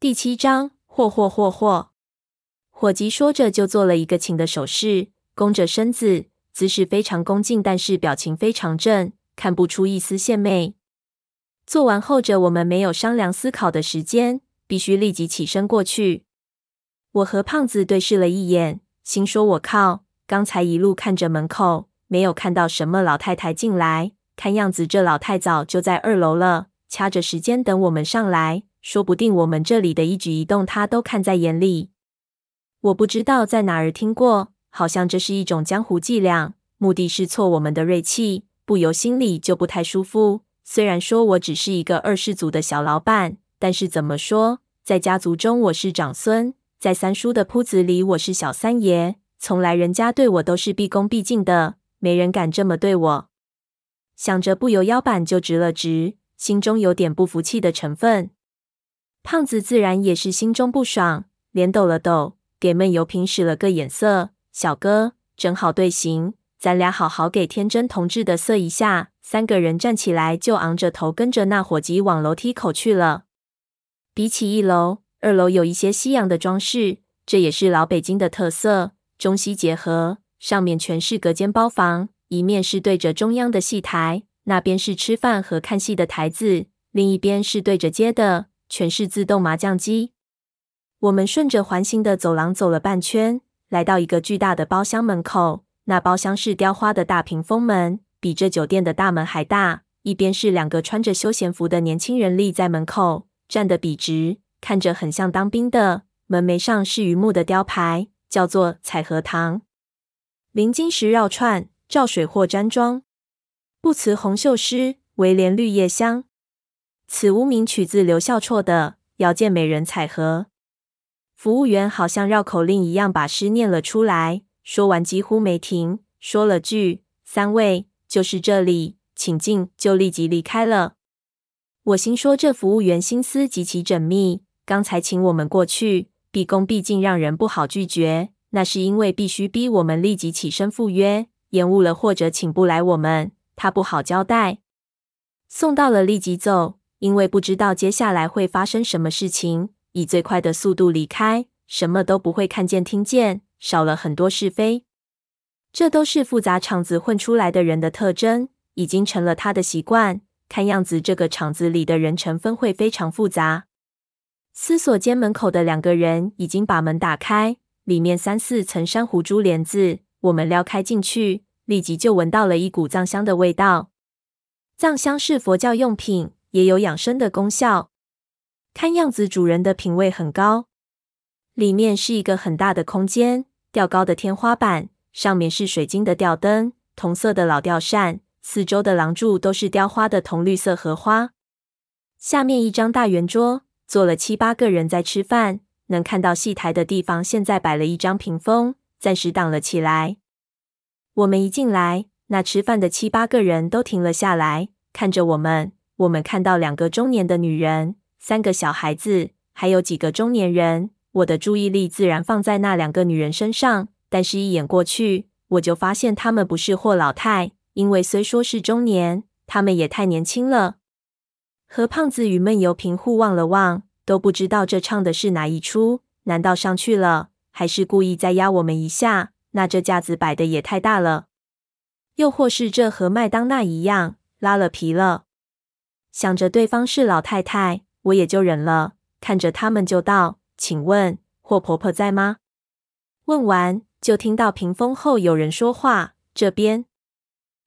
第七章，霍霍霍霍！伙计说着就做了一个请的手势，弓着身子，姿势非常恭敬，但是表情非常正，看不出一丝献媚。做完后者，我们没有商量思考的时间，必须立即起身过去。我和胖子对视了一眼，心说：“我靠，刚才一路看着门口，没有看到什么老太太进来，看样子这老太早就在二楼了，掐着时间等我们上来。说不定我们这里的一举一动，她都看在眼里。我不知道在哪儿听过，好像这是一种江湖伎俩，目的是挫我们的锐气，不由心里就不太舒服。”虽然说我只是一个二世祖的小老板，但是怎么说，在家族中我是长孙，在三叔的铺子里我是小三爷，从来人家对我都是毕恭毕敬的，没人敢这么对我。想着不由腰板就直了直，心中有点不服气的成分。胖子自然也是心中不爽，脸抖了抖，给闷油瓶使了个眼色：“小哥，正好对型，咱俩好好给天真同志的色一下。”三个人站起来，就昂着头跟着那伙计往楼梯口去了。比起一楼，二楼有一些西洋的装饰，这也是老北京的特色，中西结合。上面全是隔间包房，一面是对着中央的戏台，那边是吃饭和看戏的台子，另一边是对着街的，全是自动麻将机。我们顺着环形的走廊走了半圈，来到一个巨大的包厢门口，那包厢是雕花的大屏风门。比这酒店的大门还大，一边是两个穿着休闲服的年轻人立在门口，站得笔直，看着很像当兵的。门楣上是榆木的雕牌，叫做彩荷堂。临金石绕串，照水或粘装，不辞红袖湿，唯怜绿叶香。此无名取自刘孝绰的“遥见美人彩荷”。服务员好像绕口令一样把诗念了出来，说完几乎没停，说了句“三位”。就是这里，请进，就立即离开了。我心说，这服务员心思极其缜密，刚才请我们过去，毕恭毕敬，让人不好拒绝。那是因为必须逼我们立即起身赴约，延误了或者请不来我们，他不好交代。送到了立即走，因为不知道接下来会发生什么事情，以最快的速度离开，什么都不会看见听见，少了很多是非。这都是复杂场子混出来的人的特征，已经成了他的习惯。看样子，这个场子里的人成分会非常复杂。思索间，门口的两个人已经把门打开，里面三四层珊瑚珠帘子。我们撩开进去，立即就闻到了一股藏香的味道。藏香是佛教用品，也有养生的功效。看样子，主人的品味很高。里面是一个很大的空间，吊高的天花板。上面是水晶的吊灯，铜色的老吊扇，四周的廊柱都是雕花的铜绿色荷花。下面一张大圆桌，坐了七八个人在吃饭。能看到戏台的地方，现在摆了一张屏风，暂时挡了起来。我们一进来，那吃饭的七八个人都停了下来，看着我们。我们看到两个中年的女人，三个小孩子，还有几个中年人。我的注意力自然放在那两个女人身上。但是，一眼过去，我就发现她们不是霍老太，因为虽说是中年，他们也太年轻了。和胖子与闷油瓶互望了望，都不知道这唱的是哪一出？难道上去了，还是故意再压我们一下？那这架子摆的也太大了，又或是这和麦当娜一样拉了皮了？想着对方是老太太，我也就忍了，看着他们就道：“请问霍婆婆在吗？”问完。就听到屏风后有人说话，这边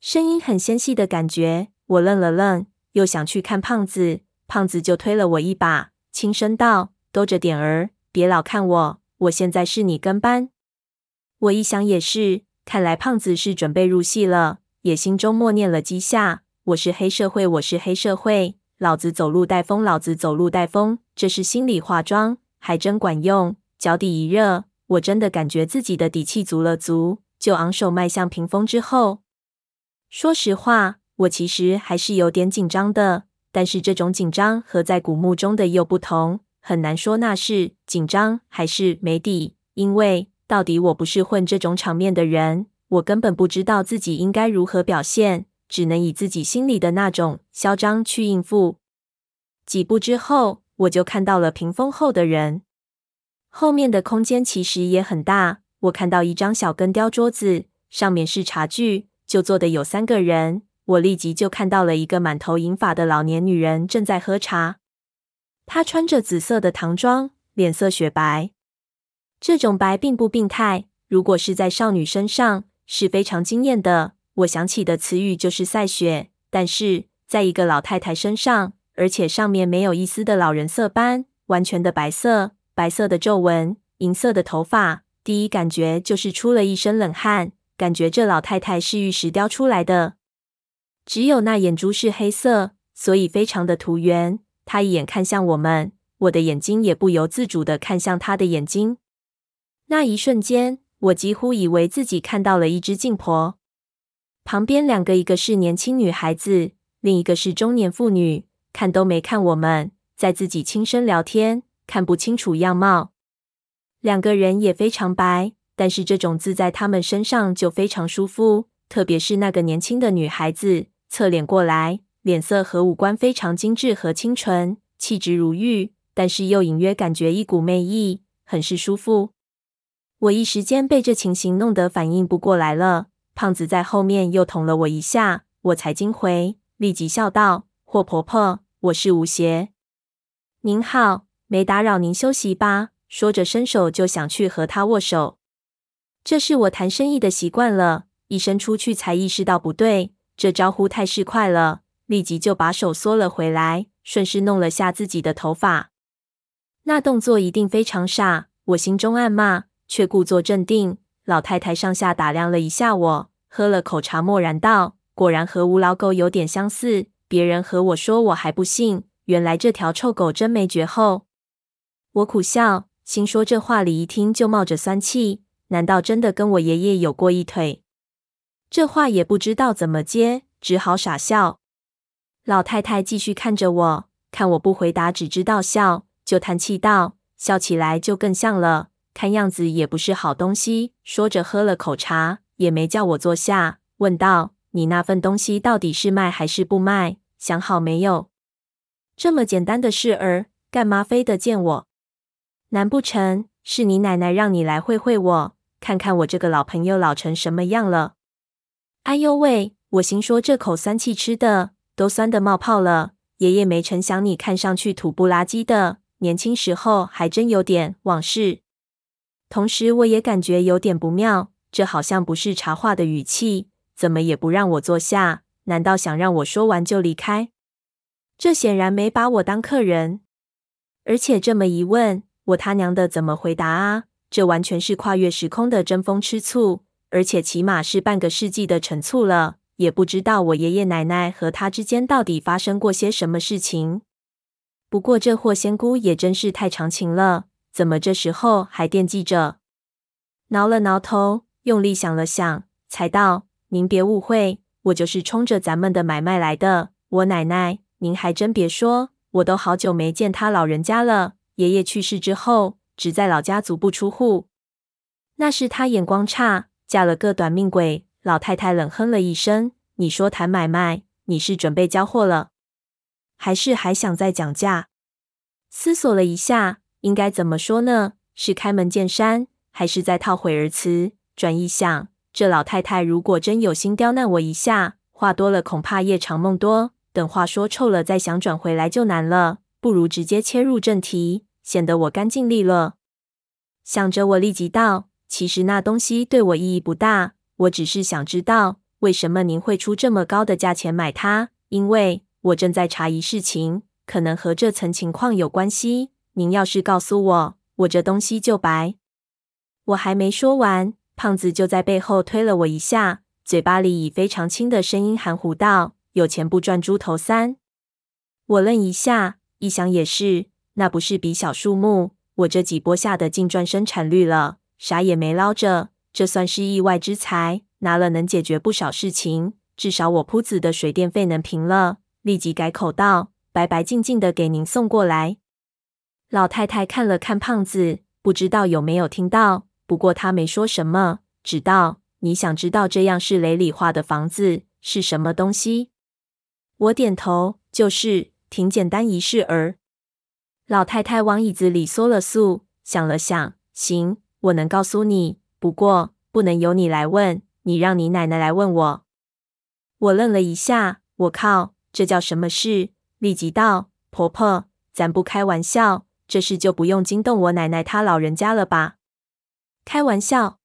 声音很纤细的感觉。我愣了愣，又想去看胖子，胖子就推了我一把，轻声道：“兜着点儿，别老看我，我现在是你跟班。”我一想也是，看来胖子是准备入戏了，也心中默念了几下：“我是黑社会，我是黑社会，老子走路带风，老子走路带风。”这是心理化妆，还真管用。脚底一热。我真的感觉自己的底气足了足，就昂首迈向屏风之后。说实话，我其实还是有点紧张的，但是这种紧张和在古墓中的又不同，很难说那是紧张还是没底，因为到底我不是混这种场面的人，我根本不知道自己应该如何表现，只能以自己心里的那种嚣张去应付。几步之后，我就看到了屏风后的人。后面的空间其实也很大，我看到一张小根雕桌子，上面是茶具，就坐的有三个人。我立即就看到了一个满头银发的老年女人正在喝茶，她穿着紫色的唐装，脸色雪白。这种白并不病态，如果是在少女身上，是非常惊艳的。我想起的词语就是赛雪，但是在一个老太太身上，而且上面没有一丝的老人色斑，完全的白色。白色的皱纹，银色的头发，第一感觉就是出了一身冷汗，感觉这老太太是玉石雕出来的。只有那眼珠是黑色，所以非常的突圆。她一眼看向我们，我的眼睛也不由自主的看向她的眼睛。那一瞬间，我几乎以为自己看到了一只镜婆。旁边两个，一个是年轻女孩子，另一个是中年妇女，看都没看我们，在自己轻声聊天。看不清楚样貌，两个人也非常白，但是这种字在他们身上就非常舒服。特别是那个年轻的女孩子，侧脸过来，脸色和五官非常精致和清纯，气质如玉，但是又隐约感觉一股媚意，很是舒服。我一时间被这情形弄得反应不过来了。胖子在后面又捅了我一下，我才惊回，立即笑道：“霍婆婆，我是吴邪。您好。”没打扰您休息吧？说着，伸手就想去和他握手。这是我谈生意的习惯了，一伸出去才意识到不对，这招呼太市侩了，立即就把手缩了回来，顺势弄了下自己的头发。那动作一定非常傻，我心中暗骂，却故作镇定。老太太上下打量了一下我，喝了口茶，默然道：“果然和吴老狗有点相似。别人和我说，我还不信，原来这条臭狗真没绝后。”我苦笑，心说这话里一听就冒着酸气，难道真的跟我爷爷有过一腿？这话也不知道怎么接，只好傻笑。老太太继续看着我，看我不回答，只知道笑，就叹气道：“笑起来就更像了，看样子也不是好东西。”说着喝了口茶，也没叫我坐下，问道：“你那份东西到底是卖还是不卖？想好没有？这么简单的事儿，干嘛非得见我？”难不成是你奶奶让你来会会我，看看我这个老朋友老成什么样了？哎呦喂！我心说这口酸气吃的都酸的冒泡了。爷爷没成想你看上去土不拉几的，年轻时候还真有点往事。同时我也感觉有点不妙，这好像不是茶话的语气，怎么也不让我坐下？难道想让我说完就离开？这显然没把我当客人，而且这么一问。我他娘的怎么回答啊？这完全是跨越时空的争风吃醋，而且起码是半个世纪的陈醋了。也不知道我爷爷奶奶和他之间到底发生过些什么事情。不过这货仙姑也真是太长情了，怎么这时候还惦记着？挠了挠头，用力想了想，才道：“您别误会，我就是冲着咱们的买卖来的。我奶奶，您还真别说，我都好久没见他老人家了。”爷爷去世之后，只在老家足不出户。那是他眼光差，嫁了个短命鬼。老太太冷哼了一声：“你说谈买卖，你是准备交货了，还是还想再讲价？”思索了一下，应该怎么说呢？是开门见山，还是再套会儿词？转一想，这老太太如果真有心刁难我一下，话多了恐怕夜长梦多。等话说臭了，再想转回来就难了。不如直接切入正题。显得我干净利落。想着，我立即道：“其实那东西对我意义不大，我只是想知道为什么您会出这么高的价钱买它。因为我正在查疑事情，可能和这层情况有关系。您要是告诉我，我这东西就白。”我还没说完，胖子就在背后推了我一下，嘴巴里以非常轻的声音含糊道：“有钱不赚猪头三。”我愣一下，一想也是。那不是笔小数目，我这几波下的净赚生产率了，啥也没捞着，这算是意外之财，拿了能解决不少事情，至少我铺子的水电费能平了。立即改口道：“白白净净的给您送过来。”老太太看了看胖子，不知道有没有听到，不过她没说什么，只道：“你想知道这样是雷里画的房子是什么东西？”我点头，就是，挺简单一事儿。老太太往椅子里缩了缩，想了想，行，我能告诉你，不过不能由你来问，你让你奶奶来问我。我愣了一下，我靠，这叫什么事？立即道：“婆婆，咱不开玩笑，这事就不用惊动我奶奶她老人家了吧？”开玩笑？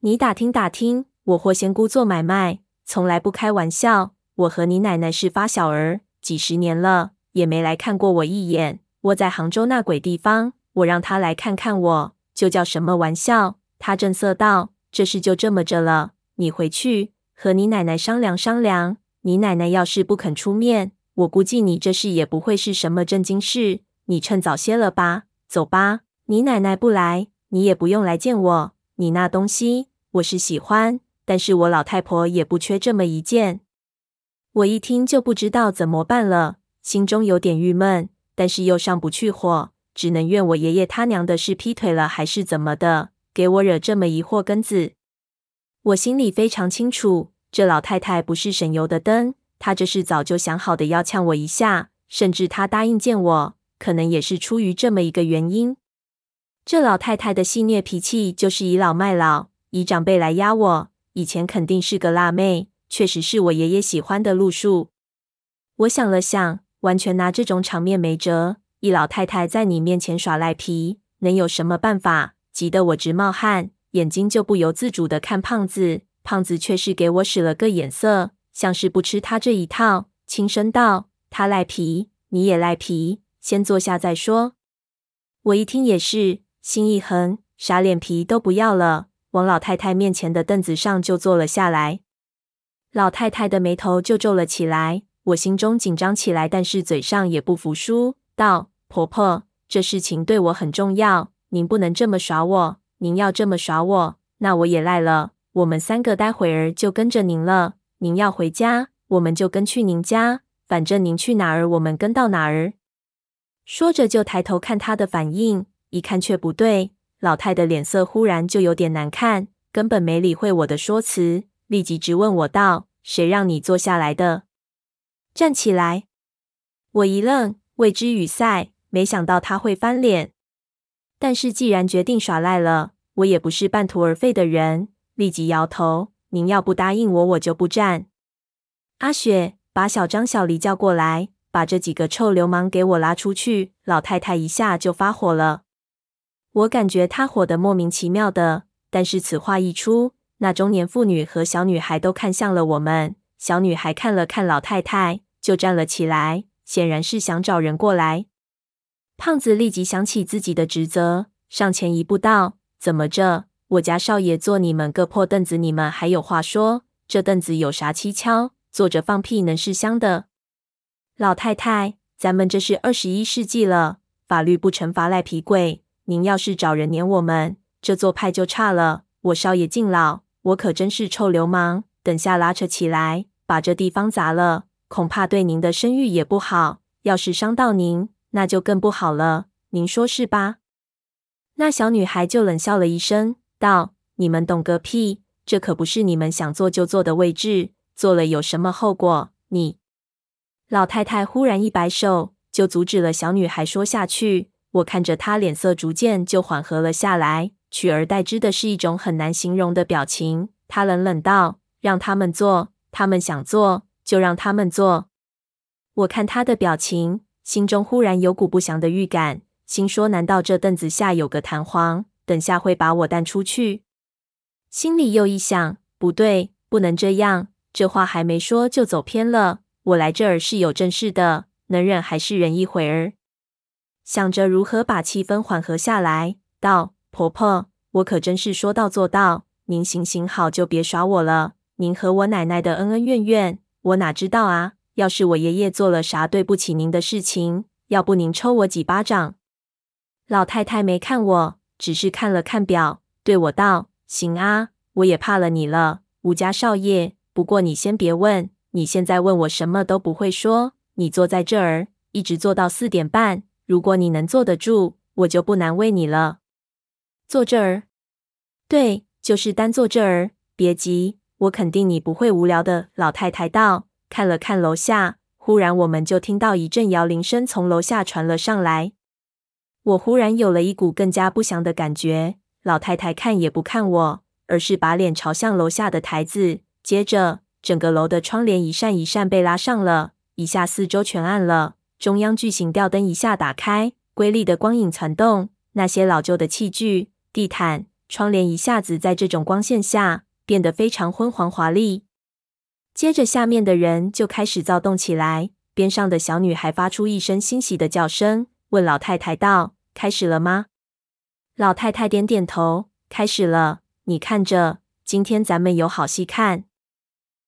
你打听打听，我霍仙姑做买卖，从来不开玩笑。我和你奶奶是发小儿，几十年了，也没来看过我一眼。我在杭州那鬼地方，我让她来看看我，就叫什么玩笑？她正色道：“这事就这么着了，你回去和你奶奶商量商量。你奶奶要是不肯出面。”我估计你这事也不会是什么正经事，你趁早歇了吧，走吧。你奶奶不来，你也不用来见我。你那东西我是喜欢，但是我老太婆也不缺这么一件。我一听就不知道怎么办了，心中有点郁闷，但是又上不去火，只能怨我爷爷他娘的是劈腿了还是怎么的，给我惹这么一祸根子。我心里非常清楚，这老太太不是省油的灯。她这是早就想好的，要呛我一下，甚至她答应见我，可能也是出于这么一个原因。这老太太的戏谑脾气，就是倚老卖老，以长辈来压我。以前肯定是个辣妹，确实是我爷爷喜欢的路数。我想了想，完全拿这种场面没辙。一老太太在你面前耍赖皮，能有什么办法？急得我直冒汗，眼睛就不由自主的看胖子，胖子却是给我使了个眼色。像是不吃他这一套，轻声道：“他赖皮，你也赖皮，先坐下再说。”我一听也是，心一横，啥脸皮都不要了，往老太太面前的凳子上就坐了下来。老太太的眉头就皱了起来，我心中紧张起来，但是嘴上也不服输，道：“婆婆，这事情对我很重要，您不能这么耍我。您要这么耍我，那我也赖了。我们三个待会儿就跟着您了。”您要回家，我们就跟去您家。反正您去哪儿，我们跟到哪儿。说着就抬头看他的反应，一看却不对。老太的脸色忽然就有点难看，根本没理会我的说辞，立即质问我道：“谁让你坐下来的？站起来！”我一愣，谓之语塞，没想到他会翻脸。但是既然决定耍赖了，我也不是半途而废的人，立即摇头。您要不答应我，我就不站。阿雪，把小张、小黎叫过来，把这几个臭流氓给我拉出去！老太太一下就发火了。我感觉她火得莫名其妙的，但是此话一出，那中年妇女和小女孩都看向了我们。小女孩看了看老太太，就站了起来，显然是想找人过来。胖子立即想起自己的职责，上前一步道：“怎么着？”我家少爷坐你们个破凳子，你们还有话说？这凳子有啥蹊跷？坐着放屁能是香的？老太太，咱们这是二十一世纪了，法律不惩罚赖皮鬼。您要是找人撵我们，这做派就差了。我少爷敬老，我可真是臭流氓。等下拉扯起来，把这地方砸了，恐怕对您的声誉也不好。要是伤到您，那就更不好了。您说是吧？那小女孩就冷笑了一声。道：“你们懂个屁！这可不是你们想坐就坐的位置，坐了有什么后果？”你老太太忽然一摆手，就阻止了小女孩说下去。我看着她脸色逐渐就缓和了下来，取而代之的是一种很难形容的表情。她冷冷道：“让他们坐，他们想坐就让他们坐。”我看她的表情，心中忽然有股不祥的预感，心说：难道这凳子下有个弹簧？等下会把我弹出去，心里又一想，不对，不能这样。这话还没说就走偏了。我来这儿是有正事的，能忍还是忍一会儿。想着如何把气氛缓和下来，道：“婆婆，我可真是说到做到。您行行好，就别耍我了。您和我奶奶的恩恩怨怨，我哪知道啊？要是我爷爷做了啥对不起您的事情，要不您抽我几巴掌？”老太太没看我。只是看了看表，对我道：“行啊，我也怕了你了，吴家少爷。不过你先别问，你现在问我什么都不会说。你坐在这儿，一直坐到四点半。如果你能坐得住，我就不难为你了。坐这儿？对，就是单坐这儿。别急，我肯定你不会无聊的。”老太太道，看了看楼下，忽然我们就听到一阵摇铃声从楼下传了上来。我忽然有了一股更加不祥的感觉。老太太看也不看我，而是把脸朝向楼下的台子。接着，整个楼的窗帘一扇一扇被拉上了，一下四周全暗了。中央巨型吊灯一下打开，瑰丽的光影攒动。那些老旧的器具、地毯、窗帘一下子在这种光线下变得非常昏黄华丽。接着，下面的人就开始躁动起来。边上的小女孩发出一声欣喜的叫声，问老太太道：“开始了吗？”老太太点点头：“开始了。你看着，今天咱们有好戏看。”